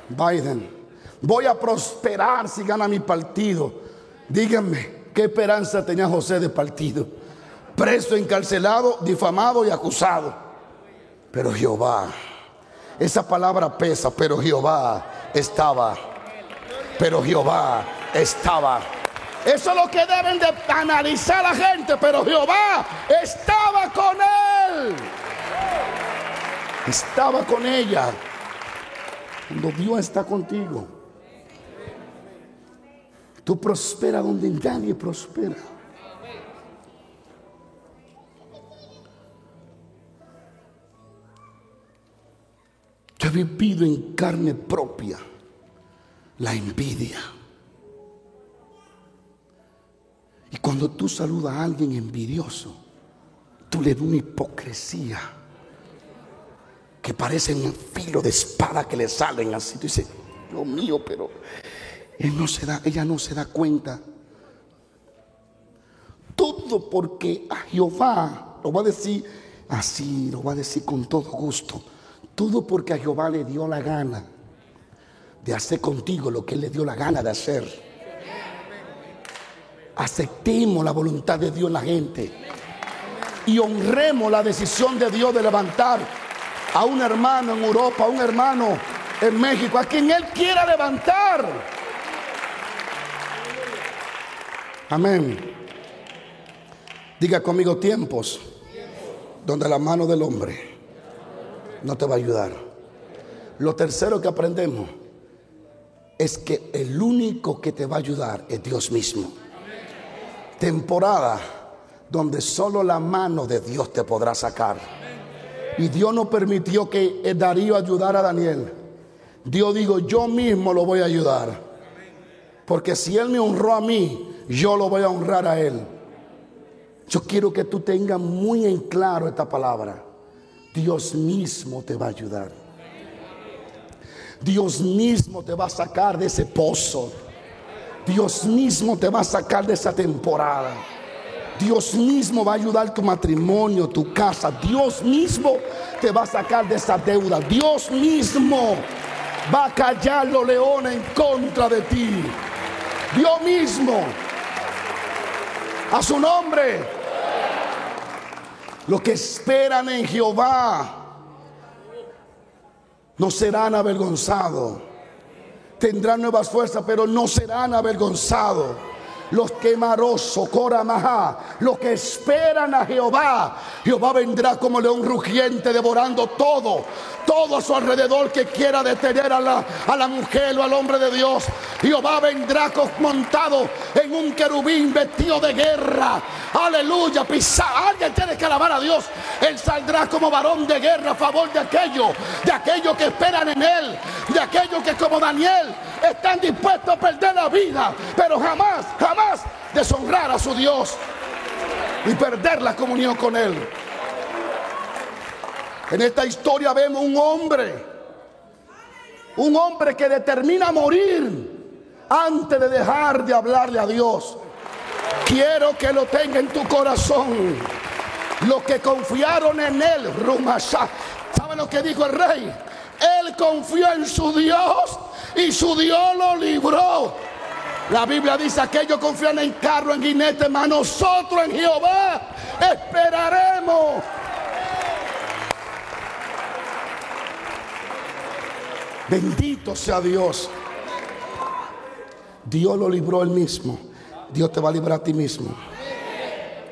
Biden. Voy a prosperar si gana mi partido. Díganme, ¿Qué esperanza tenía José de partido? Preso, encarcelado, difamado y acusado. Pero Jehová, esa palabra pesa, pero Jehová estaba. Pero Jehová estaba. Eso es lo que deben de analizar la gente, pero Jehová estaba con él. Estaba con ella. Cuando Dios está contigo. Tú prosperas donde nadie prospera. Yo he vivido en carne propia la envidia. Y cuando tú saludas a alguien envidioso, tú le das una hipocresía que parece un filo de espada que le salen así. Tú dices, Dios mío, pero no se da, ella no se da cuenta. Todo porque a Jehová, lo va a decir así, lo va a decir con todo gusto. Todo porque a Jehová le dio la gana de hacer contigo lo que él le dio la gana de hacer. aceptemos la voluntad de Dios en la gente y honremos la decisión de Dios de levantar a un hermano en Europa, a un hermano en México, a quien Él quiera levantar. Amén. Diga conmigo tiempos donde la mano del hombre no te va a ayudar. Lo tercero que aprendemos es que el único que te va a ayudar es Dios mismo. Temporada donde solo la mano de Dios te podrá sacar. Y Dios no permitió que Darío ayudara a Daniel. Dios dijo, yo mismo lo voy a ayudar. Porque si Él me honró a mí, yo lo voy a honrar a Él. Yo quiero que tú tengas muy en claro esta palabra. Dios mismo te va a ayudar. Dios mismo te va a sacar de ese pozo. Dios mismo te va a sacar de esa temporada. Dios mismo va a ayudar tu matrimonio, tu casa. Dios mismo te va a sacar de esa deuda. Dios mismo va a callar los leones en contra de ti. Dios mismo. A su nombre. Los que esperan en Jehová no serán avergonzados. Tendrán nuevas fuerzas, pero no serán avergonzados los quemarosos, Coramaja, los que esperan a Jehová. Jehová vendrá como león rugiente devorando todo, todo a su alrededor que quiera detener a la, a la mujer o al hombre de Dios. Jehová vendrá montado en un querubín vestido de guerra. Aleluya, pisa. Alguien tiene que alabar a Dios. Él saldrá como varón de guerra a favor de aquellos, de aquellos que esperan en él, de aquellos que como Daniel están dispuestos a perder la vida, pero jamás, jamás deshonrar a su Dios y perder la comunión con Él. En esta historia vemos un hombre, un hombre que determina morir antes de dejar de hablarle a Dios. Quiero que lo tenga en tu corazón. Los que confiaron en Él, Rumasá. ¿Saben lo que dijo el rey? Él confió en su Dios y su Dios lo libró. La Biblia dice, aquellos confían en carro, en guinete, mas nosotros en Jehová esperaremos. Bendito sea Dios. Dios lo libró él mismo. Dios te va a librar a ti mismo.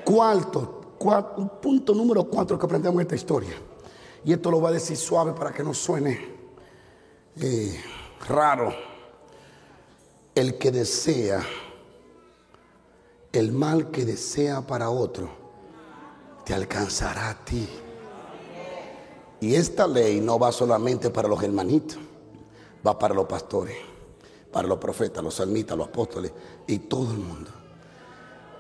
Cuarto, un punto número cuatro que aprendemos en esta historia. Y esto lo voy a decir suave para que no suene eh, raro. El que desea, el mal que desea para otro, te alcanzará a ti. Y esta ley no va solamente para los hermanitos, va para los pastores, para los profetas, los salmitas, los apóstoles y todo el mundo.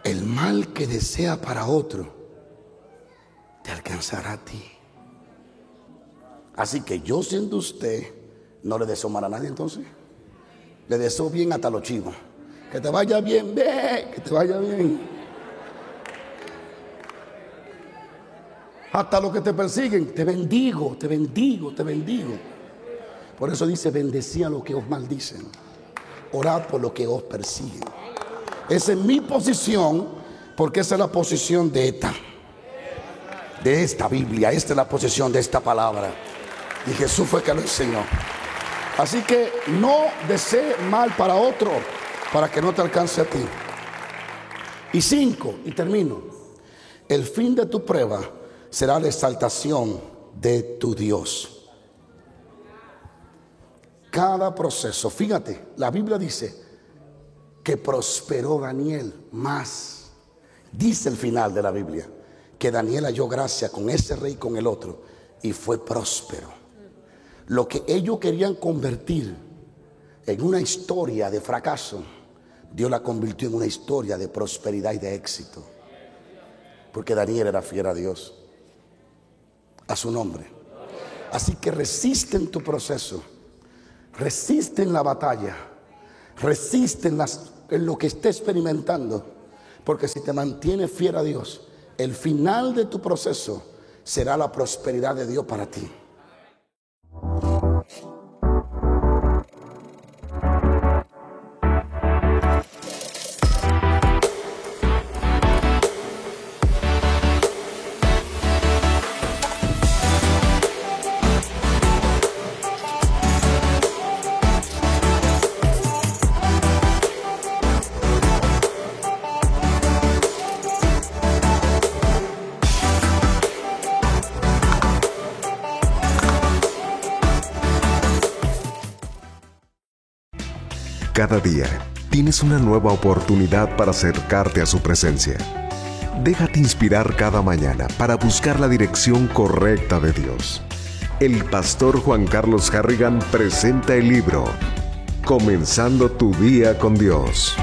El mal que desea para otro, te alcanzará a ti. Así que yo siendo usted, no le deseo mal a nadie entonces. Le deseo bien hasta los chivos. Que te vaya bien, ve, que te vaya bien. Hasta los que te persiguen, te bendigo, te bendigo, te bendigo. Por eso dice, bendecía a los que os maldicen. Orad por los que os persiguen. Esa es mi posición, porque esa es la posición de esta. De esta Biblia, esta es la posición de esta palabra. Y Jesús fue que lo enseñó. Así que no desee mal para otro para que no te alcance a ti. Y cinco, y termino. El fin de tu prueba será la exaltación de tu Dios. Cada proceso, fíjate, la Biblia dice que prosperó Daniel más. Dice el final de la Biblia que Daniel halló gracia con ese rey y con el otro y fue próspero. Lo que ellos querían convertir en una historia de fracaso, Dios la convirtió en una historia de prosperidad y de éxito. Porque Daniel era fiel a Dios, a su nombre. Así que resiste en tu proceso, resiste en la batalla, resiste en, en lo que esté experimentando. Porque si te mantienes fiel a Dios, el final de tu proceso será la prosperidad de Dios para ti. Bye. Día tienes una nueva oportunidad para acercarte a su presencia. Déjate inspirar cada mañana para buscar la dirección correcta de Dios. El pastor Juan Carlos Harrigan presenta el libro Comenzando tu día con Dios.